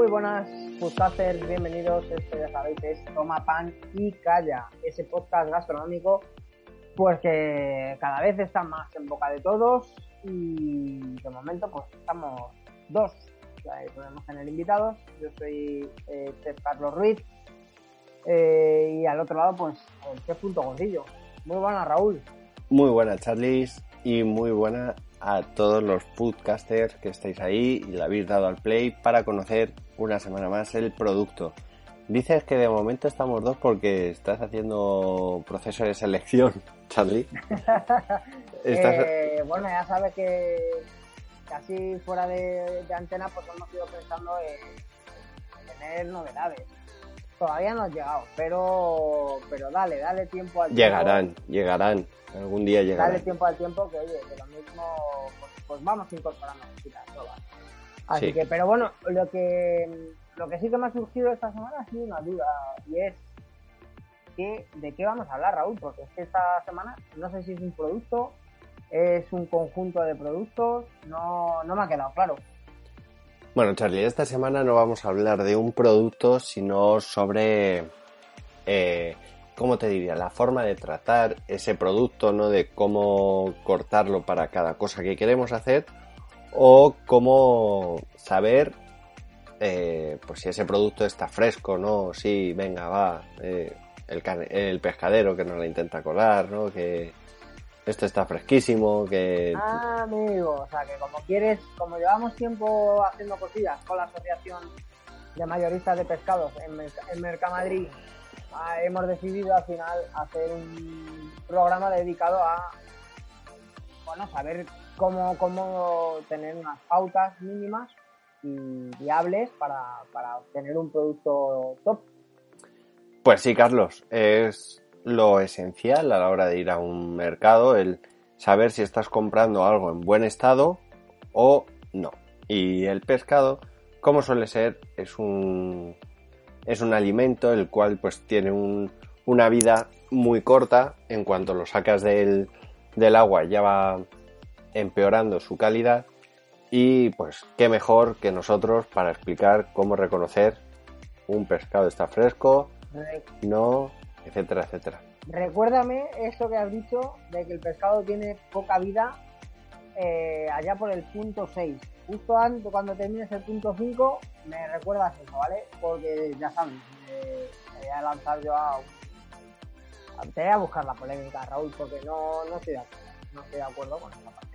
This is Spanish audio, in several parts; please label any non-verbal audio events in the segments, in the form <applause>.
Muy buenas, podcasters, bienvenidos. Esto ya sabéis es Toma Pan y Calla, ese podcast gastronómico pues que cada vez está más en boca de todos y de momento pues estamos dos. podemos tener invitados. Yo soy eh, Carlos Ruiz eh, y al otro lado pues el Chef Punto Gordillo. Muy buena Raúl. Muy buena Charlies y muy buena a todos los podcasters que estáis ahí y le habéis dado al play para conocer una semana más el producto. Dices que de momento estamos dos porque estás haciendo proceso de selección, Charlie. <laughs> Eh, bueno, ya sabes que casi fuera de, antena pues hemos ido pensando en, tener novedades. Todavía no han llegado, pero pero dale, dale tiempo al llegarán, tiempo. Llegarán, llegarán. Algún día llegarán. Dale tiempo al tiempo que, oye, que lo mismo, pues, pues vamos incorporando cositas. Así que, pero bueno, lo que lo que sí que me ha surgido esta semana ha sido una duda y es que, de qué vamos a hablar, Raúl, porque es que esta semana no sé si es un producto, es un conjunto de productos, no, no me ha quedado claro. Bueno, Charlie, esta semana no vamos a hablar de un producto, sino sobre, eh, ¿cómo te diría? La forma de tratar ese producto, ¿no? De cómo cortarlo para cada cosa que queremos hacer o cómo saber eh, pues si ese producto está fresco, ¿no? Sí, venga, va, eh, el, pescadero que nos la intenta colar, ¿no? Que esto está fresquísimo, que... Ah, amigo, o sea, que como quieres, como llevamos tiempo haciendo cosillas con la asociación de mayoristas de pescados en, en Mercamadrid, ah, hemos decidido al final hacer un programa dedicado a, bueno, saber cómo, tener unas pautas mínimas y viables para, para obtener un producto top. Pues sí, Carlos, es lo esencial a la hora de ir a un mercado, el saber si estás comprando algo en buen estado o no. Y el pescado, como suele ser, es un, es un alimento el cual pues tiene un, una vida muy corta. En cuanto lo sacas del, del agua ya va empeorando su calidad y pues qué mejor que nosotros para explicar cómo reconocer un pescado está fresco, no, etcétera, etcétera. Recuérdame eso que has dicho de que el pescado tiene poca vida eh, allá por el punto 6. Justo antes, cuando termines el punto 5, me recuerdas eso, ¿vale? Porque ya sabes, me, voy a lanzar yo a... Te voy a buscar la polémica, Raúl, porque no, no estoy de acuerdo. No estoy de acuerdo con esa parte.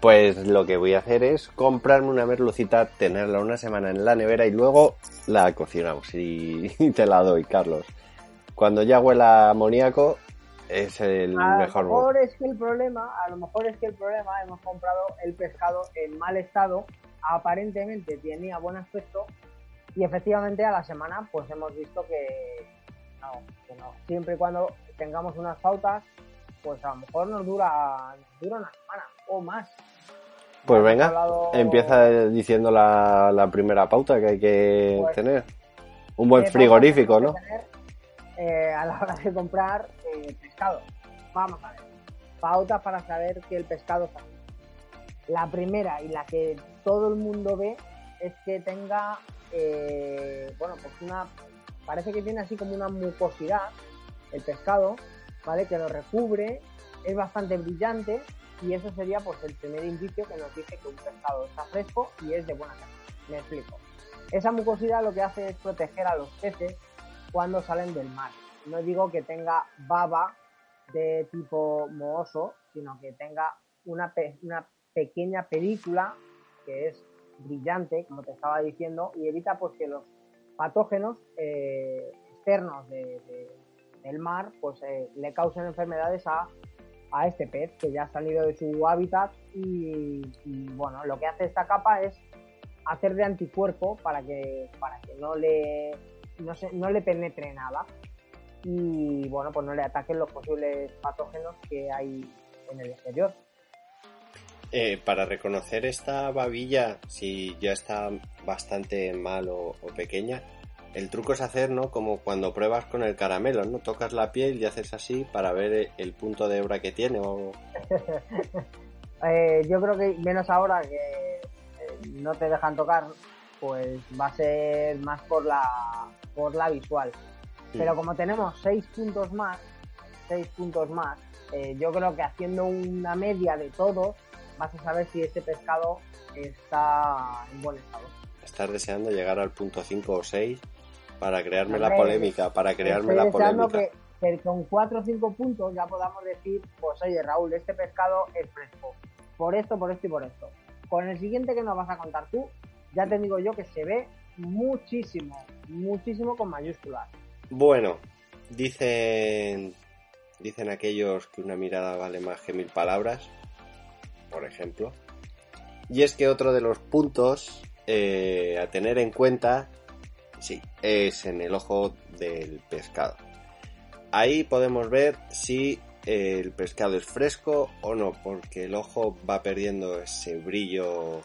Pues lo que voy a hacer es comprarme una merlucita, tenerla una semana en la nevera y luego la cocinamos y, <laughs> te la doy, Carlos. Cuando ya huela amoníaco es el a mejor. A lo mejor es que el problema, a lo mejor es que el problema hemos comprado el pescado en mal estado, aparentemente tenía buen aspecto y efectivamente a la semana pues hemos visto que no, que no. Siempre y cuando tengamos unas pautas, pues a lo mejor nos dura, nos dura una semana o más. Pues venga, empieza diciendo la, primera pauta que hay que pues, tener. Un buen frigorífico, ¿no? Eh, a la hora de comprar eh, pescado. Vamos a ver. Pautas para saber que el pescado está. La primera y la que todo el mundo ve es que tenga, eh, bueno, pues una, parece que tiene así como una mucosidad el pescado, ¿vale? Que lo recubre, es bastante brillante y eso sería pues el primer indicio que nos dice que un pescado está fresco y es de buena calidad. Me explico. Esa mucosidad lo que hace es proteger a los peces cuando salen del mar. No digo que tenga baba de tipo mohoso, sino que tenga una, una pequeña película que es brillante, como te estaba diciendo, y evita pues que los patógenos eh, externos del mar pues eh, le causen enfermedades a a este pez que ya ha salido de su hábitat y, bueno, lo que hace esta capa es hacer de anticuerpo para que, para que no, le, no, se, no le penetre nada. y bueno, pues no le ataquen los posibles patógenos que hay en el exterior. Eh, para reconocer esta babilla, si ya está bastante mal o, pequeña, el truco es hacer, ¿no? Como cuando pruebas con el caramelo, ¿no? Tocas la piel y haces así para ver el punto de hebra que tiene o... <laughs> Eh, yo creo que menos ahora que eh, no te dejan tocar, pues va a ser más por la, por la visual. Pero como tenemos seis puntos más, seis puntos más, eh, yo creo que haciendo una media de todos, vas a saber si ese pescado está en buen estado. Estás deseando llegar al punto 5 o 6 para crearme la polémica, para crearme la polémica. Que, que con 4 o 5 puntos ya podamos decir, pues oye Raúl, este pescado es fresco. Por esto, por esto y por esto. Con el siguiente que nos vas a contar tú, ya te digo yo que se ve muchísimo, muchísimo con mayúsculas. Bueno, dicen, dicen aquellos que una mirada vale más que mil palabras, por ejemplo. Y es que otro de los puntos eh, a tener en cuenta, sí, es en el ojo del pescado. Ahí podemos ver si el pescado es fresco o no, porque el ojo va perdiendo ese brillo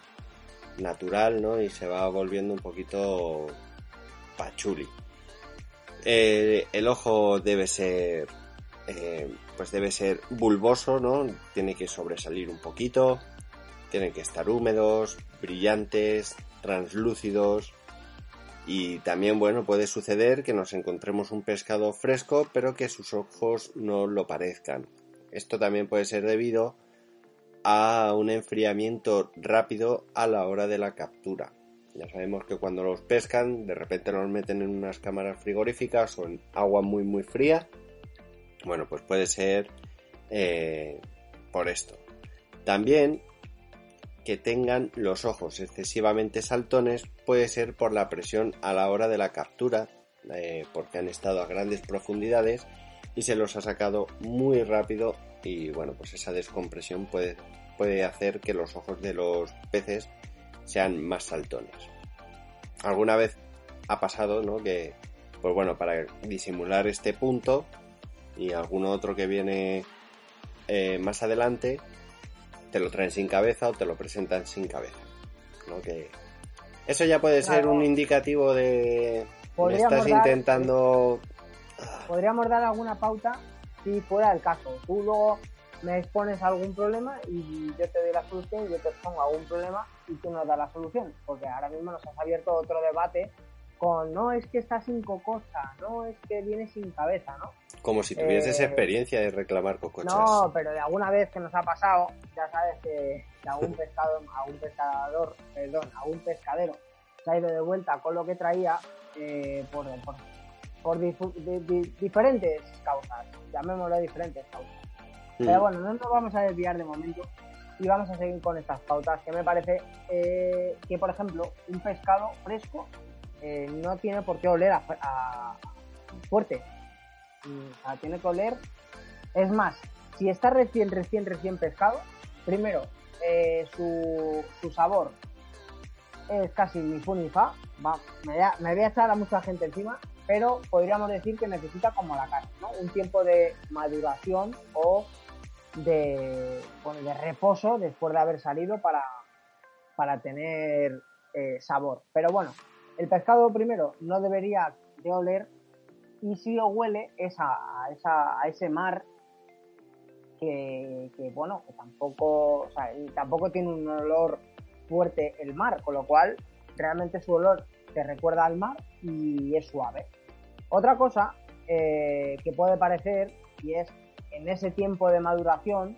natural, ¿no? Y se va volviendo un poquito pachuli. Eh, el ojo debe ser, eh, pues debe ser bulboso, ¿no? Tiene que sobresalir un poquito, tienen que estar húmedos, brillantes, translúcidos. Y también, bueno, puede suceder que nos encontremos un pescado fresco, pero que sus ojos no lo parezcan. Esto también puede ser debido a un enfriamiento rápido a la hora de la captura. Ya sabemos que cuando los pescan, de repente los meten en unas cámaras frigoríficas o en agua muy muy fría. Bueno, pues puede ser eh, por esto. También que tengan los ojos excesivamente saltones puede ser por la presión a la hora de la captura, eh, porque han estado a grandes profundidades y se los ha sacado muy rápido y bueno, pues esa descompresión puede, puede hacer que los ojos de los peces sean más saltones. Alguna vez ha pasado, ¿no? Que, pues bueno, para disimular este punto y alguno otro que viene eh, más adelante, te lo traen sin cabeza o te lo presentan sin cabeza. ¿no? Que eso ya puede ser un indicativo de me estás intentando. Podríamos dar alguna pauta si fuera el caso. Tú luego me expones algún problema y yo te doy la solución, yo te expongo algún problema y tú nos das la solución. Porque ahora mismo nos has abierto otro debate con no es que está sin cocosa, no es que viene sin cabeza, ¿no? Como si tuvieses eh, experiencia de reclamar cocochas. No, pero de alguna vez que nos ha pasado, ya sabes que, a un pescado, a un pescador, perdón, a un pescadero se ha ido de vuelta con lo que traía eh, por, por, diferentes causas, llamémoslo diferentes causas. Mm. Pero bueno, no nos vamos a desviar de momento y vamos a seguir con estas pautas que me parece eh, que, por ejemplo, un pescado fresco eh, no tiene por qué oler a, fuerte. Sea, tiene que oler. Es más, si está recién, recién, recién pescado, primero, eh, su, sabor es casi ni fu ni fa. Me, voy a, echar a mucha gente encima, pero podríamos decir que necesita como la carne, ¿no? Un tiempo de maduración o de, de reposo después de haber salido para, para tener eh, sabor. Pero bueno, el pescado primero no debería de oler y si lo huele es a, esa, ese mar que, bueno, que tampoco, tampoco tiene un olor fuerte el mar, con lo cual realmente su olor te recuerda al mar y es suave. Otra cosa eh, que puede parecer, y es en ese tiempo de maduración,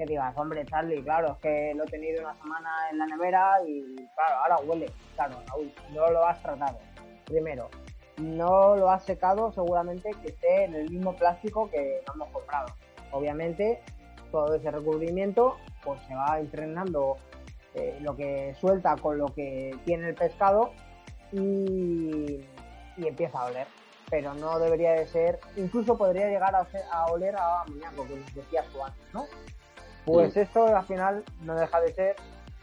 que digas, hombre, Charlie, claro, es que lo he tenido una semana en la nevera y claro, ahora huele. Claro, no lo has tratado. Primero, no lo has secado seguramente que esté en el mismo plástico que no hemos comprado. Obviamente, todo ese recubrimiento pues se va entrenando eh, lo que suelta con lo que tiene el pescado y, empieza a oler. Pero no debería de ser, incluso podría llegar a, a oler a amoníaco, como decías tú antes, ¿no? Pues esto al final no deja de ser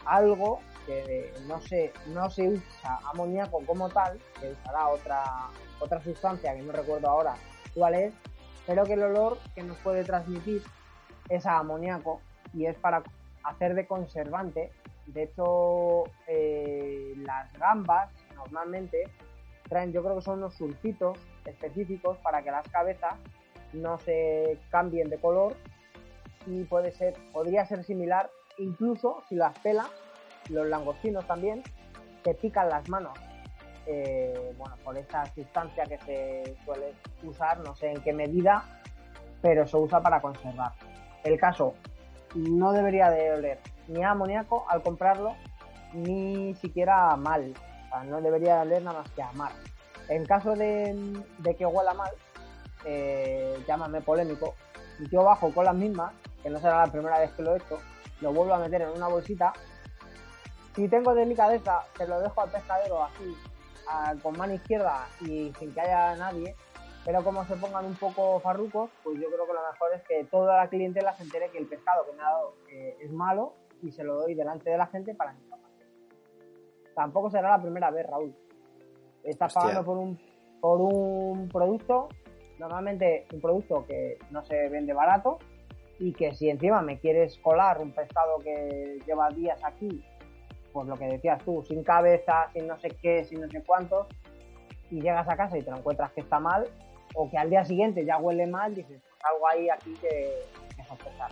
algo que no se, no se usa amoníaco como tal, que usará otra, otra sustancia que no recuerdo ahora cuál es, pero que el olor que nos puede transmitir es a amoníaco y es para hacer de conservante. De hecho, eh, las gambas normalmente traen, yo creo que son unos sulfitos específicos para que las cabezas no se cambien de color y puede ser, podría ser similar incluso si las pela, los langostinos también, te pican las manos. Eh, bueno, por esta sustancia que se suele usar, no sé en qué medida, pero se usa para conservar. El caso, no debería de oler ni a amoníaco al comprarlo, ni siquiera mal. No debería de oler nada más que a mal. En caso de, que huela mal, eh, llámame polémico, yo bajo con las mismas, que no será la primera vez que lo he hecho, lo vuelvo a meter en una bolsita. Si tengo delicadeza, se lo dejo al pescadero así, con mano izquierda y sin que haya nadie. Pero como se pongan un poco farrucos, pues yo creo que lo mejor es que toda la clientela se entere que el pescado que me ha dado eh, es malo y se lo doy delante de la gente para que Tampoco será la primera vez, Raúl. Estás pagando por un, por un producto, normalmente un producto que no se vende barato, y que si encima me quieres colar un pescado que lleva días aquí, pues lo que decías tú, sin cabeza, sin no sé qué, sin no sé cuántos, y llegas a casa y te lo encuentras que está mal, o que al día siguiente ya huele mal, dices, pues algo ahí aquí que, que sospechar.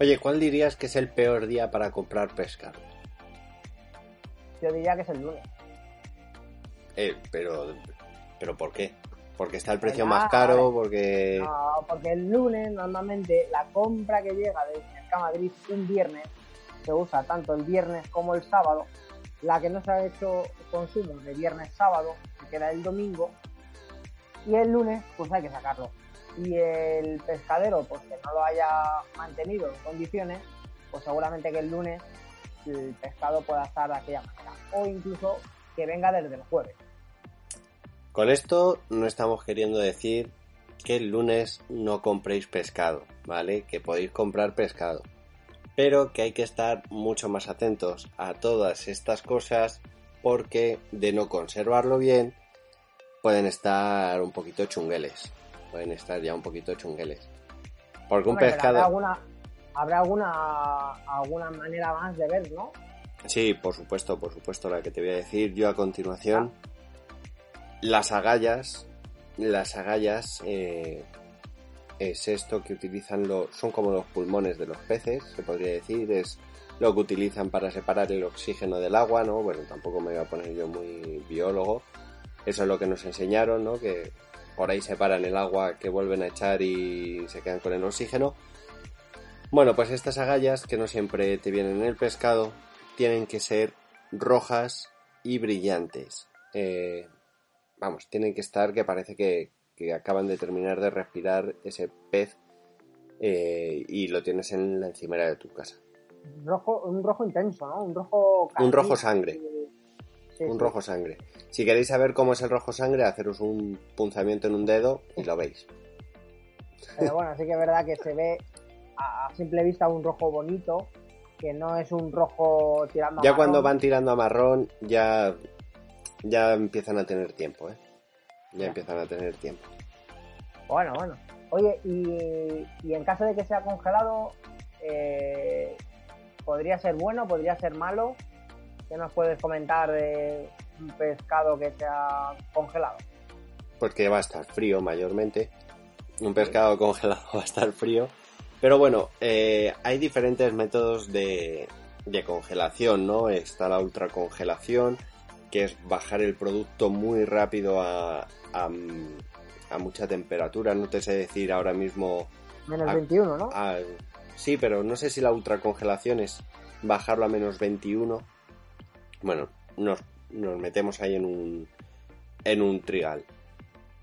Oye, ¿cuál dirías que es el peor día para comprar pescado? Yo diría que es el lunes. Eh, pero, pero ¿por qué? Porque está el precio más caro, porque... No, porque el lunes normalmente la compra que llega de Mercado Madrid un viernes se usa tanto el viernes como el sábado. La que no se ha hecho consumo de viernes sábado se queda el domingo y el lunes pues hay que sacarlo. Y el pescadero pues que no lo haya mantenido en condiciones, pues seguramente que el lunes el pescado pueda estar de aquella manera o incluso que venga desde el jueves. Con esto no estamos queriendo decir que el lunes no compréis pescado, ¿vale? Que podéis comprar pescado. Pero que hay que estar mucho más atentos a todas estas cosas porque de no conservarlo bien pueden estar un poquito chungueles. Pueden estar ya un poquito chungueles. Porque un pescado... Habrá alguna, habrá alguna, alguna manera más de ver, ¿no? Sí, por supuesto, por supuesto, la que te voy a decir yo a continuación. Ah. Las agallas, las agallas eh, es esto que utilizan los, son como los pulmones de los peces, se podría decir, es lo que utilizan para separar el oxígeno del agua, ¿no? Bueno, tampoco me voy a poner yo muy biólogo. Eso es lo que nos enseñaron, ¿no? Que por ahí separan el agua que vuelven a echar y se quedan con el oxígeno. Bueno, pues estas agallas que no siempre te vienen en el pescado tienen que ser rojas y brillantes. Eh, vamos, tienen que estar que parece que, acaban de terminar de respirar ese pez eh, y lo tienes en la encimera de tu casa. Rojo, un rojo intenso, ¿no? Un rojo... un rojo sangre. un rojo sangre. Si queréis saber cómo es el rojo sangre, haceros un punzamiento en un dedo y lo veis. Pero bueno, sí que es verdad que se ve a simple vista un rojo bonito, que no es un rojo tirando a Ya cuando van tirando a marrón, ya ya empiezan a tener tiempo, ¿eh? Ya, empiezan a tener tiempo. Bueno, bueno. Oye, y, en caso de que sea congelado, eh, ¿podría ser bueno, podría ser malo? ¿Qué nos puedes comentar de un pescado que sea congelado? Pues que va a estar frío mayormente. Un pescado <laughs> congelado va a estar frío. Pero bueno, eh, hay diferentes métodos de, de congelación, ¿no? Está la ultracongelación, que es bajar el producto muy rápido a, a, mucha temperatura. No te sé decir ahora mismo. Menos 21, ¿no? sí, pero no sé si la ultracongelación es bajarlo a menos 21. Bueno, nos, nos metemos ahí en un, en un trigal.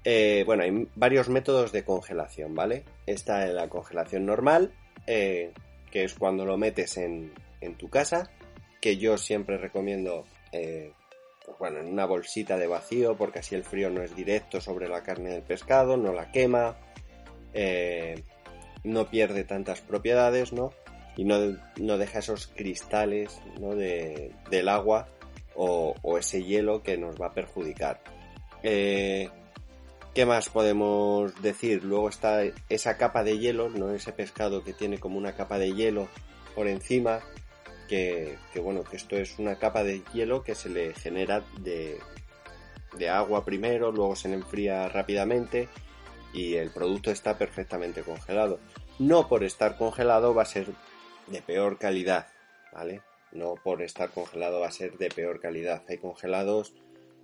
Eh, bueno, hay varios métodos de congelación, ¿vale? Está la congelación normal, eh, que es cuando lo metes en, en, tu casa, que yo siempre recomiendo eh, bueno, en una bolsita de vacío, porque así el frío no es directo sobre la carne del pescado, no la quema, eh, no pierde tantas propiedades, ¿no? Y no, deja esos cristales ¿no? de, del agua o, ese hielo que nos va a perjudicar. Eh, ¿Qué más podemos decir? Luego está esa capa de hielo, ¿no? Ese pescado que tiene como una capa de hielo por encima, que, que bueno, que esto es una capa de hielo que se le genera de, de agua primero, luego se le enfría rápidamente y el producto está perfectamente congelado. No por estar congelado va a ser de peor calidad, ¿vale? No por estar congelado va a ser de peor calidad. Hay congelados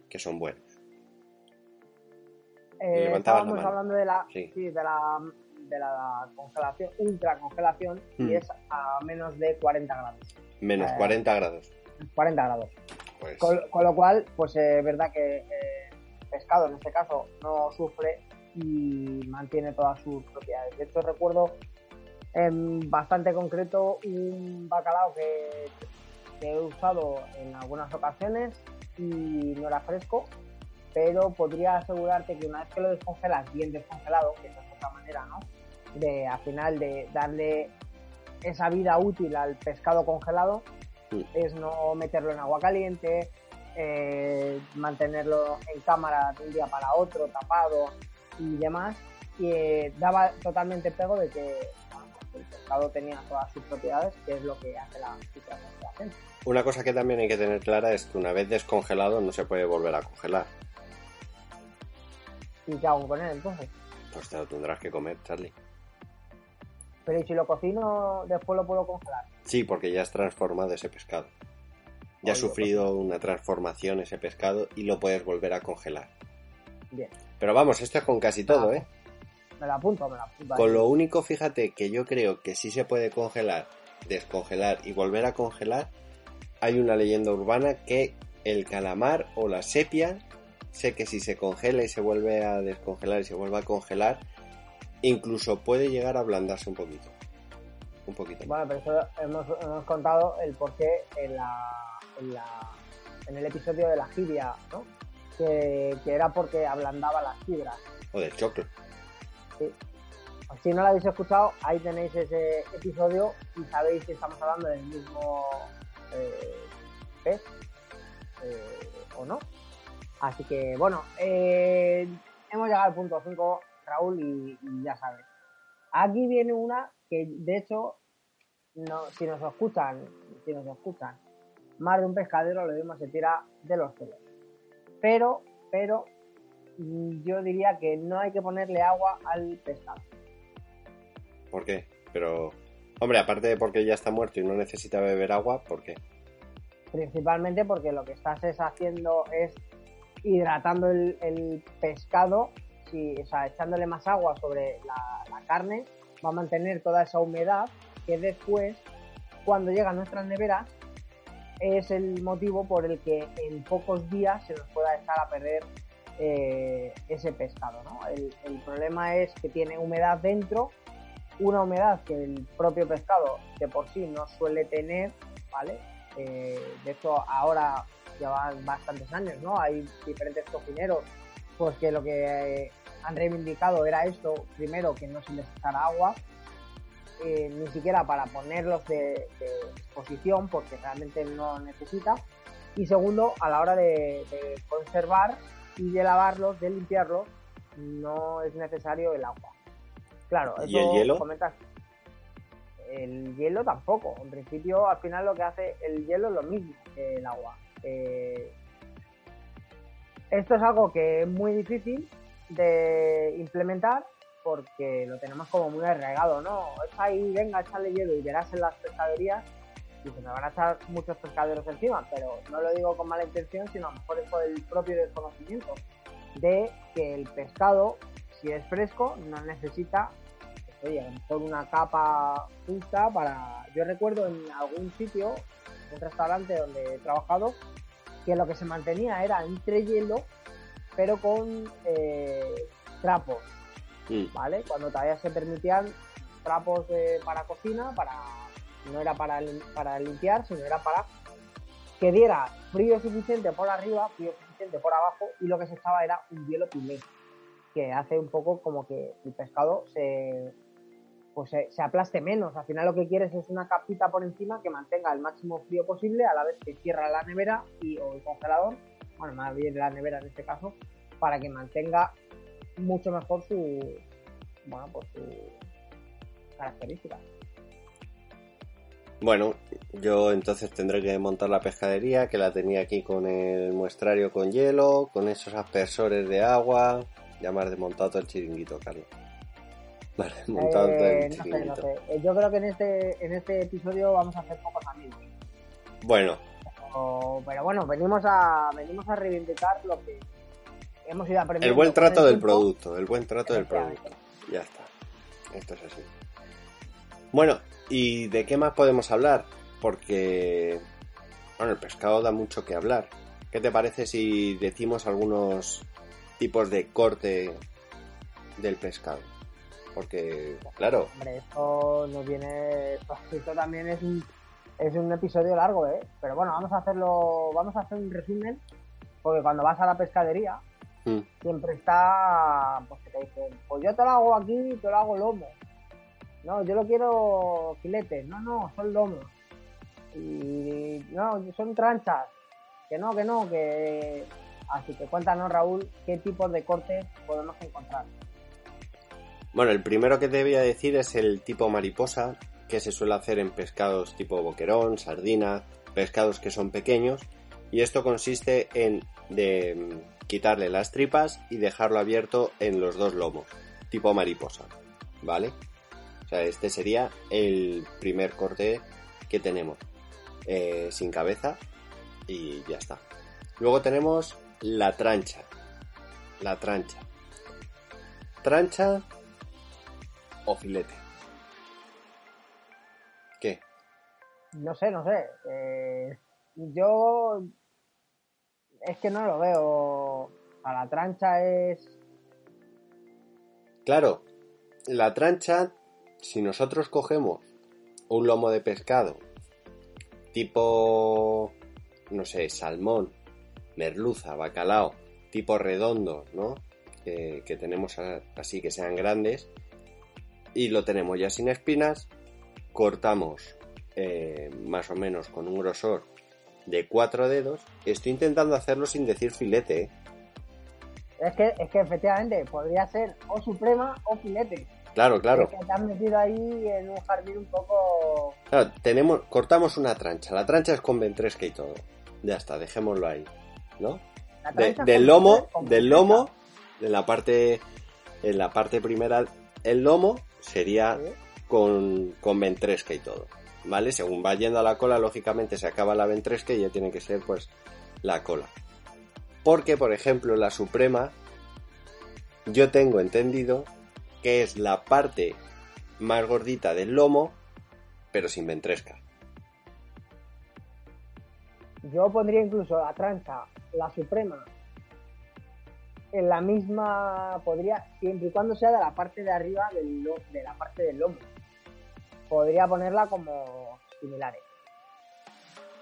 que son buenos. Eh, estábamos hablando de la, sí. de la de la congelación, ultra congelación, y mm. es a menos de 40 grados. Menos 40 eh, grados. 40 grados. Pues... Con, lo cual, pues es verdad que eh, pescado en este caso no sufre y mantiene todas sus propiedades. De hecho, recuerdo en bastante concreto un bacalao que, que he usado en algunas ocasiones y no era fresco, pero podría asegurarte que una vez que lo descongelas bien descongelado, que es otra manera, ¿no? De al final de darle esa vida útil al pescado congelado, es no meterlo en agua caliente, eh, mantenerlo en cámara de un día para otro, tapado y demás, y eh, daba totalmente pego de que el pescado tenía todas sus propiedades, que es lo que hace la congelación. Una cosa que también hay que tener clara es que una vez descongelado no se puede volver a congelar. ¿Y qué hago con él entonces? Pues te lo tendrás que comer, Charlie. Pero ¿y si lo cocino, después lo puedo congelar? Sí, porque ya has transformado ese pescado. Ya ha sufrido pues una transformación ese pescado y lo puedes volver a congelar. Bien. Pero vamos, esto es con casi todo, ¿eh? Me la apunto, me la apunto. Con lo único, fíjate, que yo creo que sí se puede congelar, descongelar y volver a congelar, hay una leyenda urbana que el calamar o la sepia sé que si se congela y se vuelve a descongelar y se vuelve a congelar, incluso puede llegar a ablandarse un poquito. Un poquito. Bueno, pero eso hemos, hemos contado el porqué en, la, en, la, en el episodio de la jibia, ¿no? Que, que, era porque ablandaba las fibras. O del choclo. Sí. Si no lo habéis escuchado, ahí tenéis ese episodio y sabéis si estamos hablando del mismo eh, pez eh, o no. Así que bueno, eh, hemos llegado al punto 5, Raúl, y, ya sabes. Aquí viene una que de hecho, no, si nos escuchan, si nos escuchan, más de un pescadero lo mismo se tira de los pelos. Pero, pero, yo diría que no hay que ponerle agua al pescado. ¿Por qué? Pero, hombre, aparte de porque ya está muerto y no necesita beber agua, ¿por qué? Principalmente porque lo que estás es haciendo es hidratando el, pescado, si, o sea, echándole más agua sobre la, carne, va a mantener toda esa humedad que después, cuando llega a nuestras neveras, es el motivo por el que en pocos días se nos pueda echar a perder eh, ese pescado. ¿no? El, problema es que tiene humedad dentro, una humedad que el propio pescado de por sí no suele tener, ¿vale? Eh, de hecho, ahora llevan bastantes años, ¿no? Hay diferentes cocineros pues que lo que han reivindicado era esto, primero que no se les echara agua, eh, ni siquiera para ponerlos de, exposición porque realmente no necesita, y segundo, a la hora de, conservar y de lavarlos, de limpiarlos, no es necesario el agua. Claro, ¿Y el hielo? El hielo tampoco. En principio, al final lo que hace el hielo es lo mismo que el agua. Eh, esto es algo que es muy difícil de implementar porque lo tenemos como muy arraigado, ¿no? Es ahí, venga, echarle hielo y verás en las pescaderías y se me van a echar muchos pescaderos encima, pero no lo digo con mala intención, sino a lo mejor es por el propio desconocimiento de que el pescado, si es fresco, no necesita, pues, oye, a una capa justa para... Yo recuerdo en algún sitio, un restaurante donde he trabajado, que lo que se mantenía era entre hielo, pero con eh, trapos, mm. ¿vale? Cuando todavía se permitían trapos para cocina, para no era para, para limpiar, sino era para que diera frío suficiente por arriba, frío suficiente por abajo, y lo que se echaba era un hielo pilé, que hace un poco como que el pescado se, pues se, aplaste menos. Al final lo que quieres es una capita por encima que mantenga el máximo frío posible a la vez que cierra la nevera y, o el congelador, bueno, más bien la nevera en este caso, para que mantenga mucho mejor su, bueno, pues su característica. Bueno, yo entonces tendré que montar la pescadería, que la tenía aquí con el muestrario con hielo, con esos aspersores de agua. Ya me desmontado el chiringuito, Carlos. Vale, montado todo Eh, no sé, chiringuito. no sé. Eh, Yo creo que en este, en este episodio vamos a hacer pocos amigos. Bueno, pero bueno, venimos a, venimos a reivindicar lo que hemos ido aprendiendo. el buen trato el del tiempo. producto, el buen trato del producto. Ya está. Esto es así. Bueno, ¿y de qué más podemos hablar? Porque, bueno, el pescado da mucho que hablar. ¿Qué te parece si decimos algunos tipos de corte del pescado? Porque, claro, Hombre, esto nos viene. Esto, también es un, es un episodio largo, ¿eh? Pero bueno, vamos a hacerlo. Vamos a hacer un resumen. Porque cuando vas a la pescadería, mm, siempre está. Pues que te dicen, pues yo te lo hago aquí, te lo hago lomo. No, yo lo quiero filete. No, no, son lomos. Y no, son tranchas. Que no, que no, que. Así que cuéntanos, Raúl, qué tipos de cortes podemos encontrar. Bueno, el primero que te voy a decir es el tipo mariposa, que se suele hacer en pescados tipo boquerón, sardina, pescados que son pequeños, y esto consiste en mm, quitarle las tripas y dejarlo abierto en los dos lomos, tipo mariposa, ¿vale? O sea, este sería el primer corte que tenemos, eh, sin cabeza y ya está. Luego tenemos la trancha, la trancha. Trancha o filete. ¿Qué? No sé, no sé. Eh, yo es que no lo veo. A la trancha es. Claro, la trancha, si nosotros cogemos un lomo de pescado tipo, no sé, salmón, merluza, bacalao, tipo redondo, ¿no? Que, que tenemos así que sean grandes, y lo tenemos ya sin espinas, cortamos eh, más o menos con un grosor de cuatro dedos. Estoy intentando hacerlo sin decir filete, ¿eh? Es que, es que efectivamente podría ser o suprema o filete. Claro, claro. Que te has metido ahí en un jardín un poco. Claro, tenemos, cortamos una trancha. La trancha es con ventresca y todo. Ya está, dejémoslo ahí. ¿No? De- del lomo, del lomo, en la parte, en la parte primera, el lomo sería con, con ventresca y todo. ¿Vale? Según va yendo a la cola, lógicamente se acaba la ventresca y ya tiene que ser, pues, la cola. Porque, por ejemplo, la suprema, yo tengo entendido que es la parte más gordita del lomo, pero sin ventresca. Yo pondría incluso la trancha, la suprema, en la misma. Podría, siempre y cuando sea de la parte de arriba del, lo- de la parte del lomo. Podría ponerla como similares.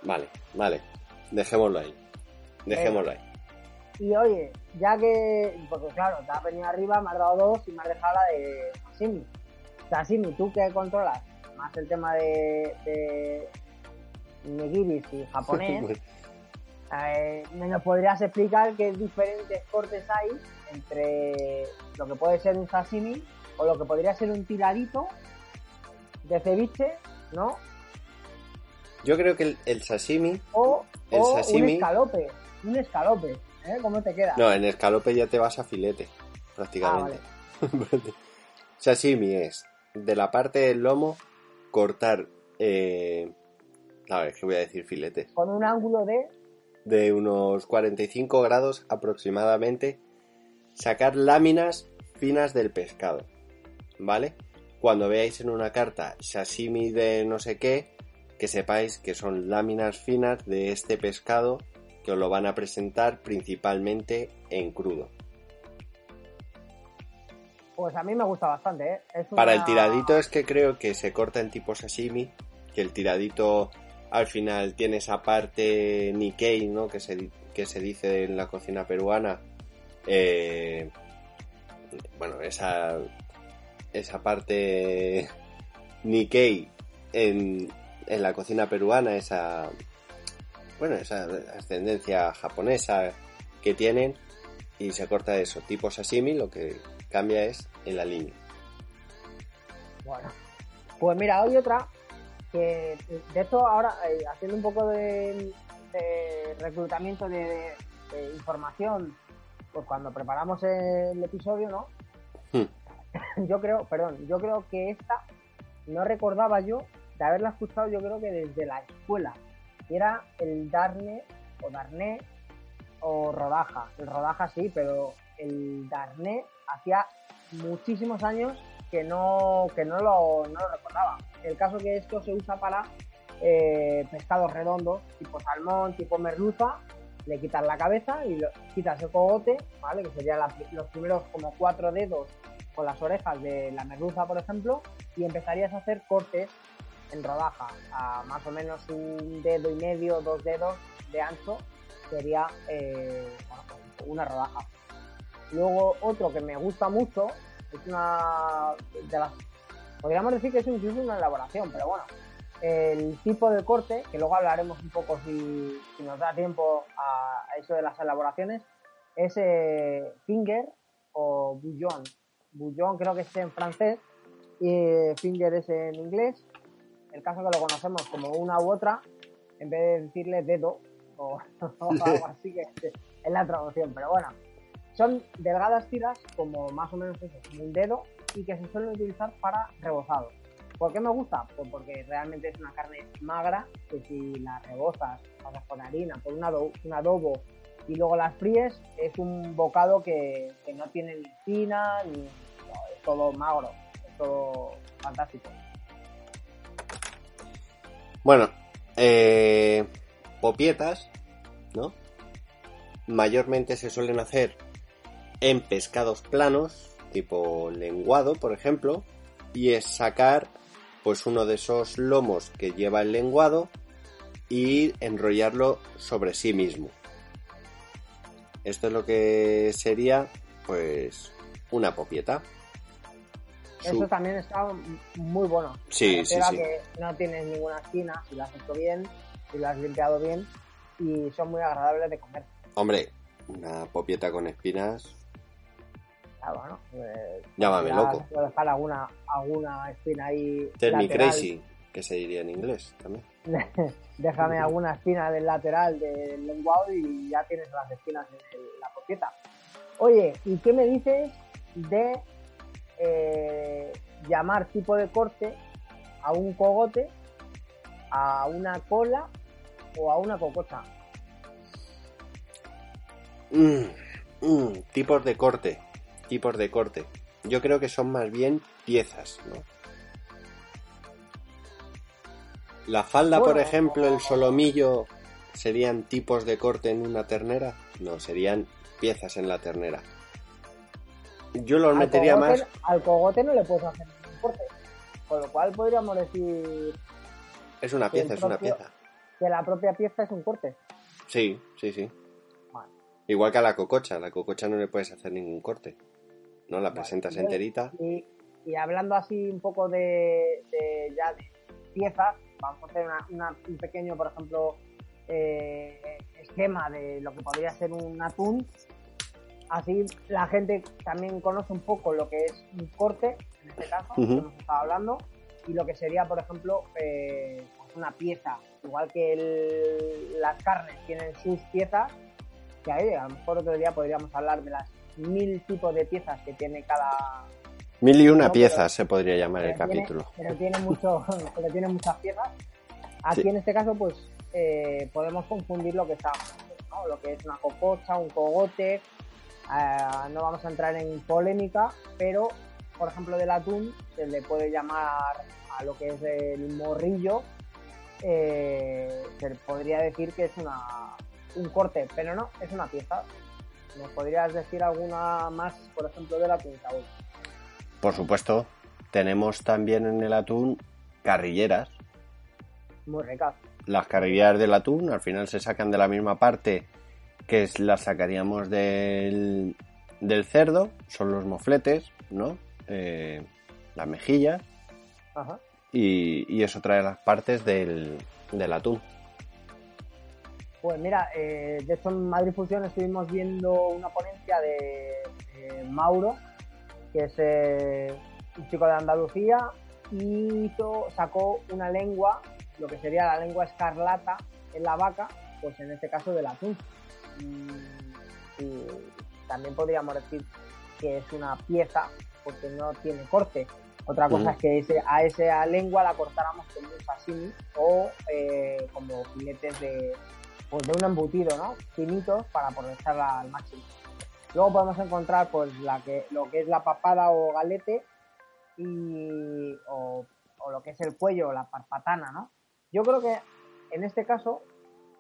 Vale, vale. Dejémoslo ahí. Dejémoslo ahí. Y oye, ya que, porque claro, te has venido arriba, me has dado dos y me has dejado la de sashimi. Sashimi, tú que controlas más el tema de, de nigiris y <laughs> japonés, eh, ¿me nos podrías explicar qué diferentes cortes hay entre lo que puede ser un sashimi o lo que podría ser un tiradito de ceviche, ¿no? Yo creo que el, el sashimi. O, El o un escalope, un escalope, ¿eh? ¿Cómo te queda? No, en escalope ya te vas a filete, prácticamente. <laughs> sashimi es de la parte del lomo cortar. Eh, a ver, que voy a decir filetes. Con un ángulo de De unos 45 grados aproximadamente. Sacar láminas finas del pescado. ¿Vale? Cuando veáis en una carta sashimi de no sé qué, que sepáis que son láminas finas de este pescado que os lo van a presentar principalmente en crudo. Pues a mí me gusta bastante, ¿eh? Es Para el tiradito es que creo que se corta en tipo sashimi, que el tiradito al final tiene esa parte Nikkei, ¿no? Que se, que se dice en la cocina peruana. Eh, bueno, esa, esa parte Nikkei en, en la cocina peruana, esa, bueno, esa ascendencia japonesa que tienen, y se corta eso, tipo sashimi, lo que cambia es en la línea. Bueno, pues mira, hay otra que de hecho ahora eh, haciendo un poco de, de reclutamiento de, de información, pues cuando preparamos el episodio, ¿no? Hmm. <laughs> yo creo, perdón, yo creo que esta no recordaba yo de haberla escuchado yo creo que desde la escuela. Era el Darne o Darné o Rodaja. El Rodaja sí, pero el Darné hacía muchísimos años que no, que no lo, no lo recordaba. El caso que esto se usa para eh, pescados redondos, tipo salmón, tipo merluza, le quitas la cabeza y lo, quitas el cogote, ¿vale? Que serían los primeros como cuatro dedos con las orejas de la merluza, por ejemplo, y empezarías a hacer cortes en rodaja, a más o menos un dedo y medio, dos dedos de ancho, sería eh, pues una rodaja. Luego otro que me gusta mucho, es una de las, podríamos decir que es incluso una elaboración, pero bueno, el tipo de corte, que luego hablaremos un poco si, nos da tiempo a, eso de las elaboraciones, es eh, finger o bouillon. Bouillon creo que es en francés y finger es en inglés. El caso que lo conocemos como una u otra, en vez de decirle dedo o, <laughs> o algo así que es la traducción, pero bueno. Son delgadas tiras como más o menos eso, un dedo y que se suelen utilizar para rebozado. ¿Por qué me gusta? Pues porque realmente es una carne magra que si la rebozas, pasas con harina, por un, ado- un adobo y luego las fríes, es un bocado que, que no tiene ni espina, ni es todo magro, es todo fantástico. Bueno, eh, popietas, ¿no? Mayormente se suelen hacer en pescados planos, tipo lenguado, por ejemplo, y es sacar pues uno de esos lomos que lleva el lenguado y enrollarlo sobre sí mismo. Esto es lo que sería pues una popieta. Su- Eso también está muy bueno. Sí, sí, sí. que no tienes ninguna espina, si lo has hecho bien, si lo has limpiado bien y son muy agradables de comer. Hombre, una popieta con espinas, Eh, llámame loco. se puede dejar alguna, alguna espina ahí. Tell me crazy, que se diría en inglés también. <laughs> Déjame alguna espina del lateral del lenguado y ya tienes las espinas en la popieta. Oye, ¿y qué me dices de eh, llamar tipo de corte a un cogote, a una cola o a una cococha? Mm, mm, tipos de corte, tipos de corte. Yo creo que son más bien piezas, ¿no? La falda, por ejemplo, el solomillo, ¿serían tipos de corte en una ternera? No, serían piezas en la ternera. Yo los Al metería cogote- más... Al cogote no le puedes hacer ningún corte. Con lo cual podríamos decir Es una pieza, es una pieza. que la propia pieza es un corte. Sí, sí, sí. Vale. Igual que a la cococha, a la cococha no le puedes hacer ningún corte. ¿No? La presentas enterita. Y, y hablando así un poco de, de ya de piezas, vamos a hacer una- una- un pequeño, por ejemplo, eh, esquema de lo que podría ser un atún. Así la gente también conoce un poco lo que es un corte, en este caso, Ujú. que hemos estado hablando, y lo que sería, por ejemplo, eh, pues una pieza. Igual que el- las carnes tienen sus piezas, que ahí a lo mejor otro día podríamos hablar de las mil tipos de piezas que tiene cada, Mil y una No, piezas pero- se podría llamar el tiene- capítulo. pero tiene mucho, <laughs> pero tiene muchas piezas. Aquí Sí. en este caso, pues eh, podemos confundir lo que está, ¿no? lo que es una cococha, un cogote. Ah, no vamos a entrar en polémica, pero por ejemplo del atún se le puede llamar a lo que es el morrillo. eh, se podría decir que es una un corte, pero no, es una pieza. ¿Nos podrías decir alguna más, por ejemplo, del atún, Saúl? Por supuesto, tenemos también en el atún carrilleras. Muy ricas. Las carrilleras del atún al final se sacan de la misma parte que las sacaríamos del, del cerdo, son los mofletes, ¿no? Eh, las mejillas Ajá. y, y eso trae las partes del, del atún. Pues mira, eh, de hecho en Madrid Fusión estuvimos viendo una ponencia de Mauro, que es eh, un chico de Andalucía, y hizo, sacó una lengua, lo que sería la lengua escarlata en la vaca, pues en este caso del atún. Y, también podríamos decir que es una pieza porque no tiene corte. Otra cosa es que ese, a esa lengua la cortáramos como un sashimi o eh, como filetes de, pues de un embutido, ¿no? Finitos para aprovecharla al máximo. Luego podemos encontrar pues la que, lo que es la papada o galete y, o, lo que es el cuello o la parpatana, ¿no? Yo creo que en este caso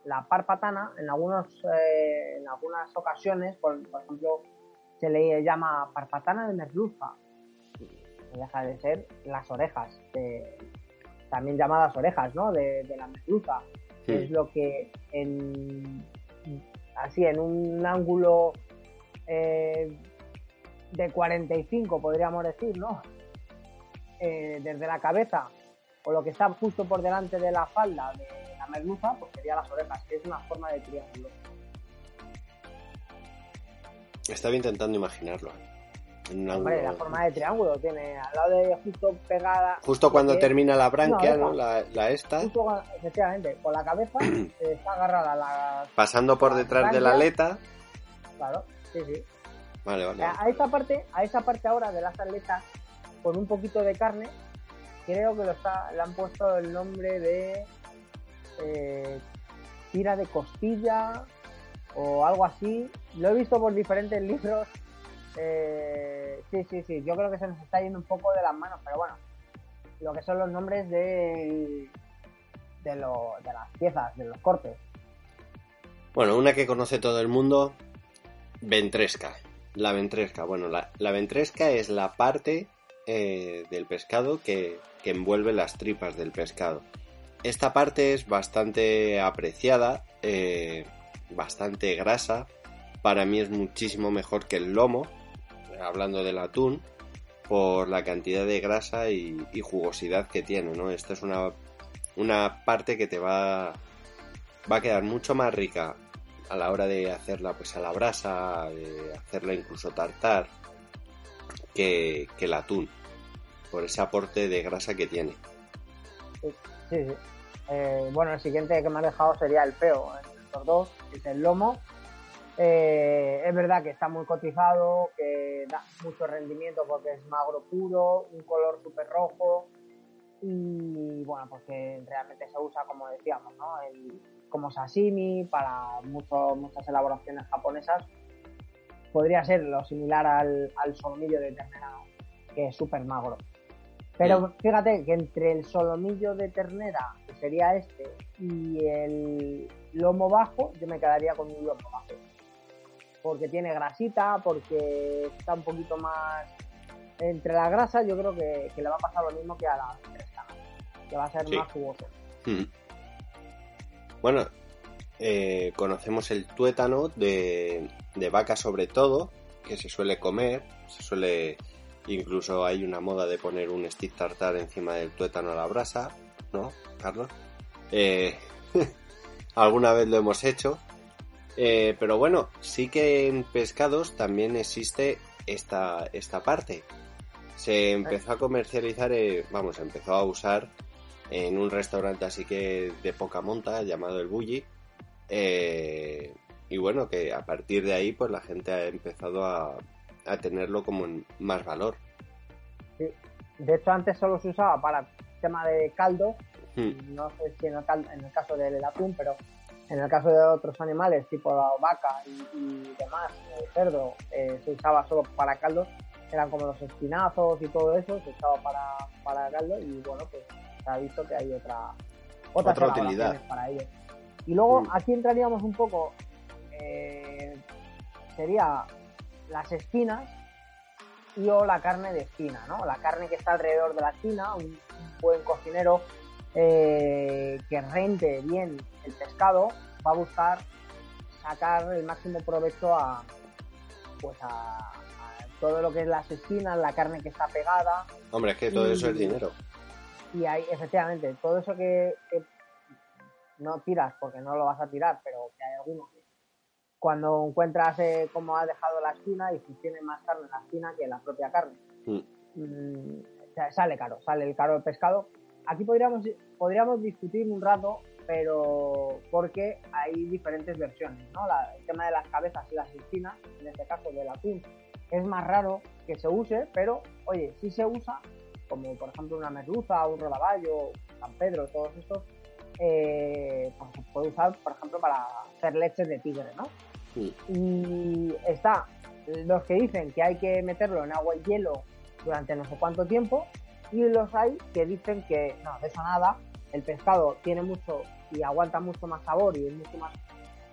la parpatana en algunos eh, en algunas ocasiones, por, ejemplo, se le llama parpatana de merluza, deja de ser las orejas, también llamadas orejas, ¿no? De, la merluza. Es lo que en, así en un ángulo eh, de 45, podríamos decir, ¿no? Eh, desde la cabeza o lo que está justo por delante de la falda de la merluza, pues sería las orejas, que es una forma de triángulo. Estaba intentando imaginarlo. Hombre, la forma de triángulo tiene al lado de justo pegada. Justo cuando termina la branquia, ¿no? La, esta. Justo, efectivamente, con la cabeza <clears throat> está agarrada la. Pasando por detrás de la aleta. Claro, sí, sí. Vale, vale. A, esa parte, a esa parte ahora de las aletas, con un poquito de carne, creo que lo está, le han puesto el nombre de eh, tira de costilla o algo así. Lo he visto por diferentes libros eh, sí, sí, sí. Yo creo que se nos está yendo un poco de las manos, pero bueno. Lo que son los nombres de, de, lo, de las piezas, de los cortes. Bueno, una que conoce todo el mundo, ventresca. La ventresca. Bueno, la, ventresca es la parte eh, del pescado que, que envuelve las tripas del pescado. Esta parte es bastante apreciada, eh, bastante grasa. Para mí es muchísimo mejor que el lomo, hablando del atún, por la cantidad de grasa y, jugosidad que tiene, ¿no? Esta es una, una parte que te va, va a quedar mucho más rica a la hora de hacerla pues a la brasa, hacerla incluso tartar, que, el atún, por ese aporte de grasa que tiene. Sí, sí. Eh, bueno, el siguiente que me ha dejado sería el feo, estos dos, es el lomo eh, es verdad que está muy cotizado, que da mucho rendimiento porque es magro puro, un color súper rojo y bueno, pues que realmente se usa, como decíamos, ¿no? como sashimi para muchas elaboraciones japonesas. Podría ser lo similar al, solomillo de ternera, que es súper magro. Pero fíjate que entre el solomillo de ternera, que sería este, y el lomo bajo, yo me quedaría con un lomo bajo porque tiene grasita, porque está un poquito más entre la grasa, yo creo que, le va a pasar lo mismo que a la fresca, que va a ser más jugoso. Hmm. Bueno, eh, conocemos el tuétano de, de vaca sobre todo, que se suele comer, se suele incluso hay una moda de poner un stick tartar encima del tuétano a la brasa, ¿no, Carlos? Eh, <laughs> alguna vez lo hemos hecho eh, pero bueno, sí que en pescados también existe esta, esta parte. Se empezó a comercializar, eh, vamos, se empezó a usar en un restaurante así que de poca monta llamado El Bulli. Eh, y bueno, que a partir de ahí pues la gente ha empezado a, a tenerlo como en más valor. Sí. De hecho antes solo se usaba para tema de caldo, hmm. no sé si en el, en el caso del atún, pero en el caso de otros animales, tipo la vaca y, demás, el cerdo, eh, se usaba solo para caldo, eran como los espinazos y todo eso, se usaba para, para caldo y bueno, pues se ha visto que hay otra, otra utilidad para ellos. Y luego mm. aquí entraríamos un poco, eh, sería las espinas y o la carne de espina, ¿no? La carne que está alrededor de la espina, un buen cocinero eh, que rente bien el pescado va a buscar sacar el máximo provecho a pues a, todo lo que es las espinas, la carne que está pegada. Hombre, es que todo eso es dinero. Y hay, efectivamente, todo eso que, no tiras porque no lo vas a tirar, pero que hay algunos cuando encuentras eh, cómo ha dejado la espina y si tiene más carne en la espina que en la propia carne. Mm. Mm, sale caro, sale el caro el pescado. Aquí podríamos, podríamos discutir un rato, pero porque hay diferentes versiones, ¿no? el tema de las cabezas y las espinas, en este caso del atún, es más raro que se use, pero oye, si se usa, como por ejemplo una merluza, un rodaballo, San Pedro, todos estos, eh, pues se puede usar, por ejemplo, para hacer leches de tigre, ¿no? Y está los que dicen que hay que meterlo en agua y hielo durante no sé cuánto tiempo, y los hay que dicen que no, de eso nada, el pescado tiene mucho y aguanta mucho más sabor y es mucho más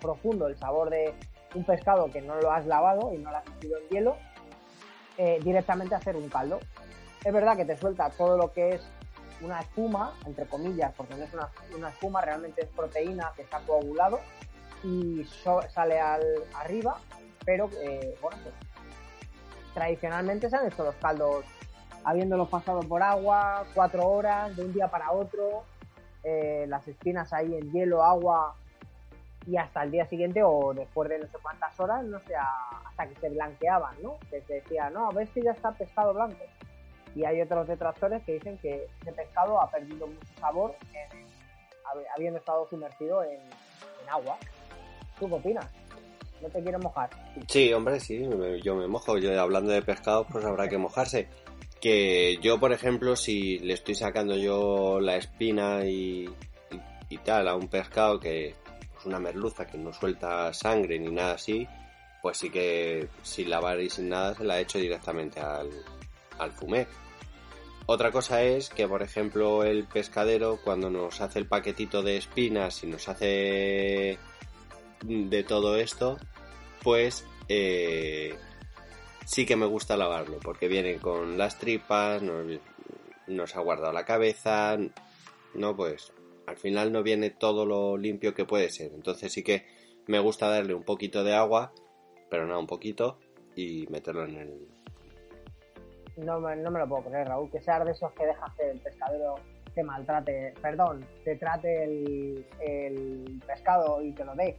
profundo el sabor de un pescado que no lo has lavado y no lo has metido en hielo, eh, directamente hacer un caldo. Es verdad que te suelta todo lo que es una espuma, entre comillas, porque no es una, espuma, realmente es proteína que está coagulado y sale al, arriba, pero eh, bueno, pues tradicionalmente se han hecho los caldos habiéndolo pasado por agua, cuatro horas, de un día para otro, eh, las espinas ahí en hielo, agua y hasta el día siguiente o después de no sé cuántas horas, no sé, hasta que se blanqueaban, ¿no? Que se decía, no, ves que ya está pescado blanco. Y hay otros detractores que dicen que ese pescado ha perdido mucho sabor habiendo estado sumergido en, agua. ¿Tú qué opinas? ¿No te quieres mojar? Sí, hombre, sí, yo me mojo. Yo hablando de pescado, pues habrá que mojarse. Que yo, por ejemplo, si le estoy sacando yo la espina y, y, tal a un pescado que, pues una merluza que no suelta sangre ni nada así, pues sí que sin lavar y sin nada se la he hecho directamente al, al fumé. Otra cosa es que, por ejemplo, el pescadero cuando nos hace el paquetito de espinas y nos hace de todo esto, pues eh, sí que me gusta lavarlo, porque viene con las tripas, nos, ha guardado la cabeza, no, pues al final no viene todo lo limpio que puede ser. Entonces sí que me gusta darle un poquito de agua, pero no un poquito, y meterlo en el, no me, no me lo puedo creer, Raúl, que seas de esos que dejas que el pescadero te maltrate, perdón, te trate el, pescado y te lo dé.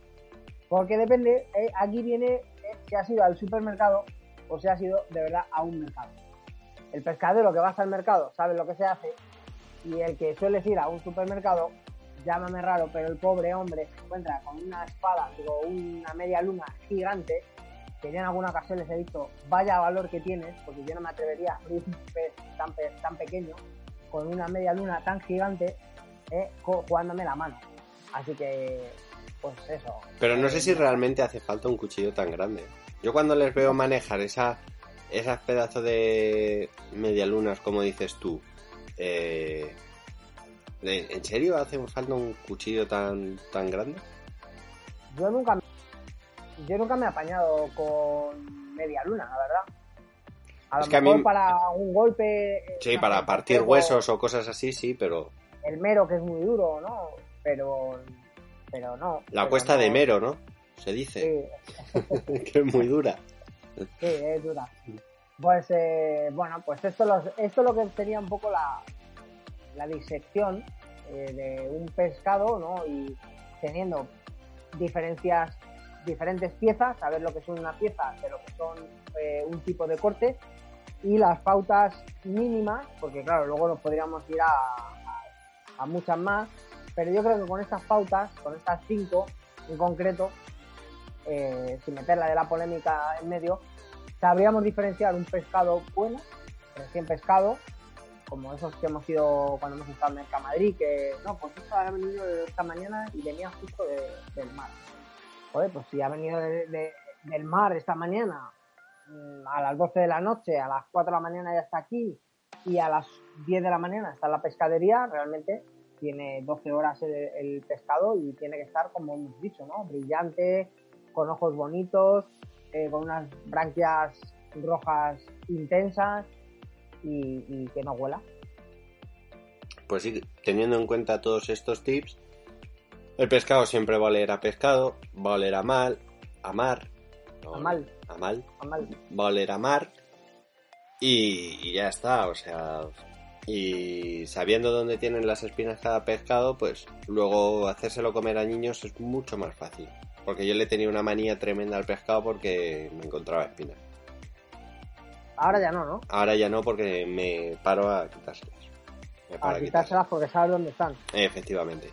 Porque depende, eh, aquí viene eh, si has ido al supermercado o si has ido de verdad a un mercado. El pescadero que va al mercado sabe lo que se hace y el que suele ir a un supermercado, llámame raro, pero el pobre hombre se encuentra con una espada, digo, una media luna gigante que ya en alguna ocasión les he dicho, vaya valor que tienes, porque yo no me atrevería a abrir un pez tan, pequeño con una media luna tan gigante eh, jugándome la mano. Así que, pues eso. Pero no sé si realmente hace falta un cuchillo tan grande. Yo cuando les veo manejar esa, esas pedazos de media lunas, como dices tú, eh, ¿en serio hace falta un cuchillo tan, tan grande? Yo nunca yo nunca me he apañado con media luna, la verdad. A lo mejor para un golpe. Eh, sí, para partir huesos o cosas así, sí, pero. El mero, que es muy duro, ¿no? Pero. Pero no. La cuesta de mero, ¿no? Se dice. Sí. <laughs> que es muy dura. Sí, es dura. Pues, eh, bueno, pues esto, lo, esto lo que sería un poco la, la disección eh, de un pescado, ¿no? Y teniendo diferencias diferentes piezas, saber lo que son una pieza de lo que son eh, un tipo de corte y las pautas mínimas, porque claro, luego nos podríamos ir a, muchas más, pero yo creo que con estas pautas, con estas cinco en concreto, eh, sin meter la de la polémica en medio, sabríamos diferenciar un pescado bueno, recién pescado, como esos que hemos ido cuando hemos estado en Mercamadrid, que no, pues esto ha venido esta mañana y venía justo del mar joder, pues si ha venido del mar esta mañana mm, a las 12 de la noche, a las 4 de la mañana ya está aquí y a las 10 de la mañana está en la pescadería, realmente tiene 12 horas el, pescado y tiene que estar, como hemos dicho, ¿no? Brillante, con ojos bonitos, eh, con unas branquias rojas intensas y, y que no huela. Pues sí, teniendo en cuenta todos estos tips, el pescado siempre va a oler a pescado, va a oler a mal, a mar. a mal. A mal. A mal. Va a oler a mar. Y, ya está, o sea, Y sabiendo dónde tienen las espinas cada pescado, pues luego hacérselo comer a niños es mucho más fácil. Porque yo le tenía una manía tremenda al pescado porque me encontraba espinas. Ahora ya no, ¿no? Ahora ya no porque me paro a quitárselas. Me paro A quitárselas porque sabes dónde están. Efectivamente.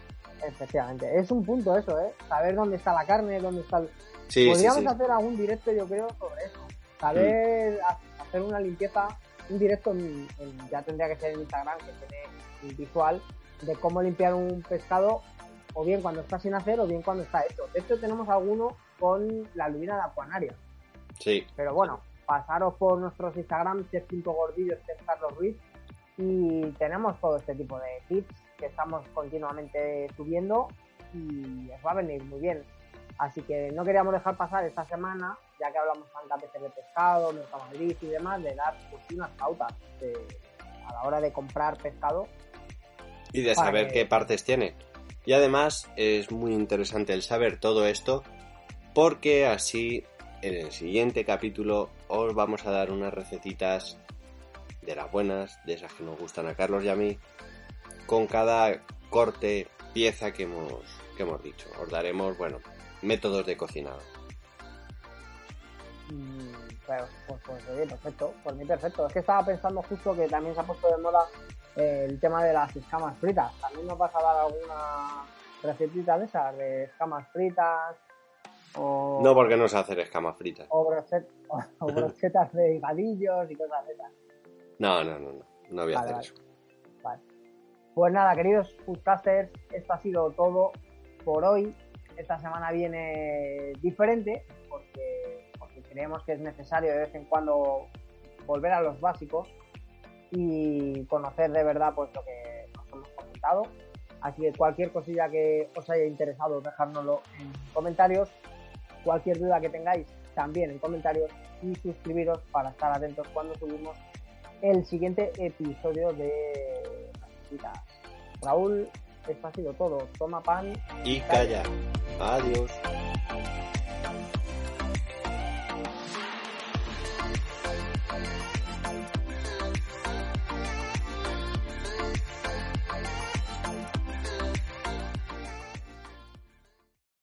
Efectivamente. Es un punto eso, ¿eh? Saber dónde está la carne, dónde está el... Sí, Podríamos sí. hacer algún directo, yo creo, sobre eso. Saber ha- hacer una limpieza, un directo, en- en- ya tendría que ser en Instagram, que tiene un visual, de cómo limpiar un pescado, o bien cuando está sin hacer, o bien cuando está hecho. De hecho, tenemos alguno con la lubina de Acuanaria. Sí, Pero bueno, pasaros por nuestros Instagram, chef.gordillos, chef Carlos Ruiz, y tenemos todo este tipo de tips que estamos continuamente subiendo y os va a venir muy bien. Así que no queríamos dejar pasar esta semana, ya que hablamos tantas veces de pescado, Mercamadrid y demás, de dar pues, unas pautas de- a la hora de comprar pescado. y de saber que- qué partes tiene. Y además es muy interesante el saber todo esto porque así en el siguiente capítulo os vamos a dar unas recetitas de las buenas, de esas que nos gustan a Carlos y a mí, con cada corte, pieza que hemos, que hemos dicho. Os daremos, bueno, métodos de cocinado. Mm, Pero, pues, pues oye, perfecto, por mí perfecto. Es que estaba pensando justo que también se ha puesto de moda el tema de las escamas fritas. También nos vas a dar alguna recetita de esas, de escamas fritas o, No porque no sé hacer escamas fritas. o, brochet- <laughs> o- brochetas de higadillos y cosas de esas. No, no, no, no. No voy a Vale, hacer vale. eso. Vale. Pues nada, queridos foodcasters, esto ha sido todo por hoy. Esta semana viene diferente porque, porque creemos que es necesario de vez en cuando volver a los básicos y conocer de verdad pues lo que nos hemos comentado. Así que cualquier cosilla que os haya interesado, dejárnoslo en comentarios. Cualquier duda que tengáis, también en comentarios. Y suscribiros para estar atentos cuando subimos el siguiente episodio de Recetas. Raúl, esto ha sido todo. Toma pan. Y calla. Adiós.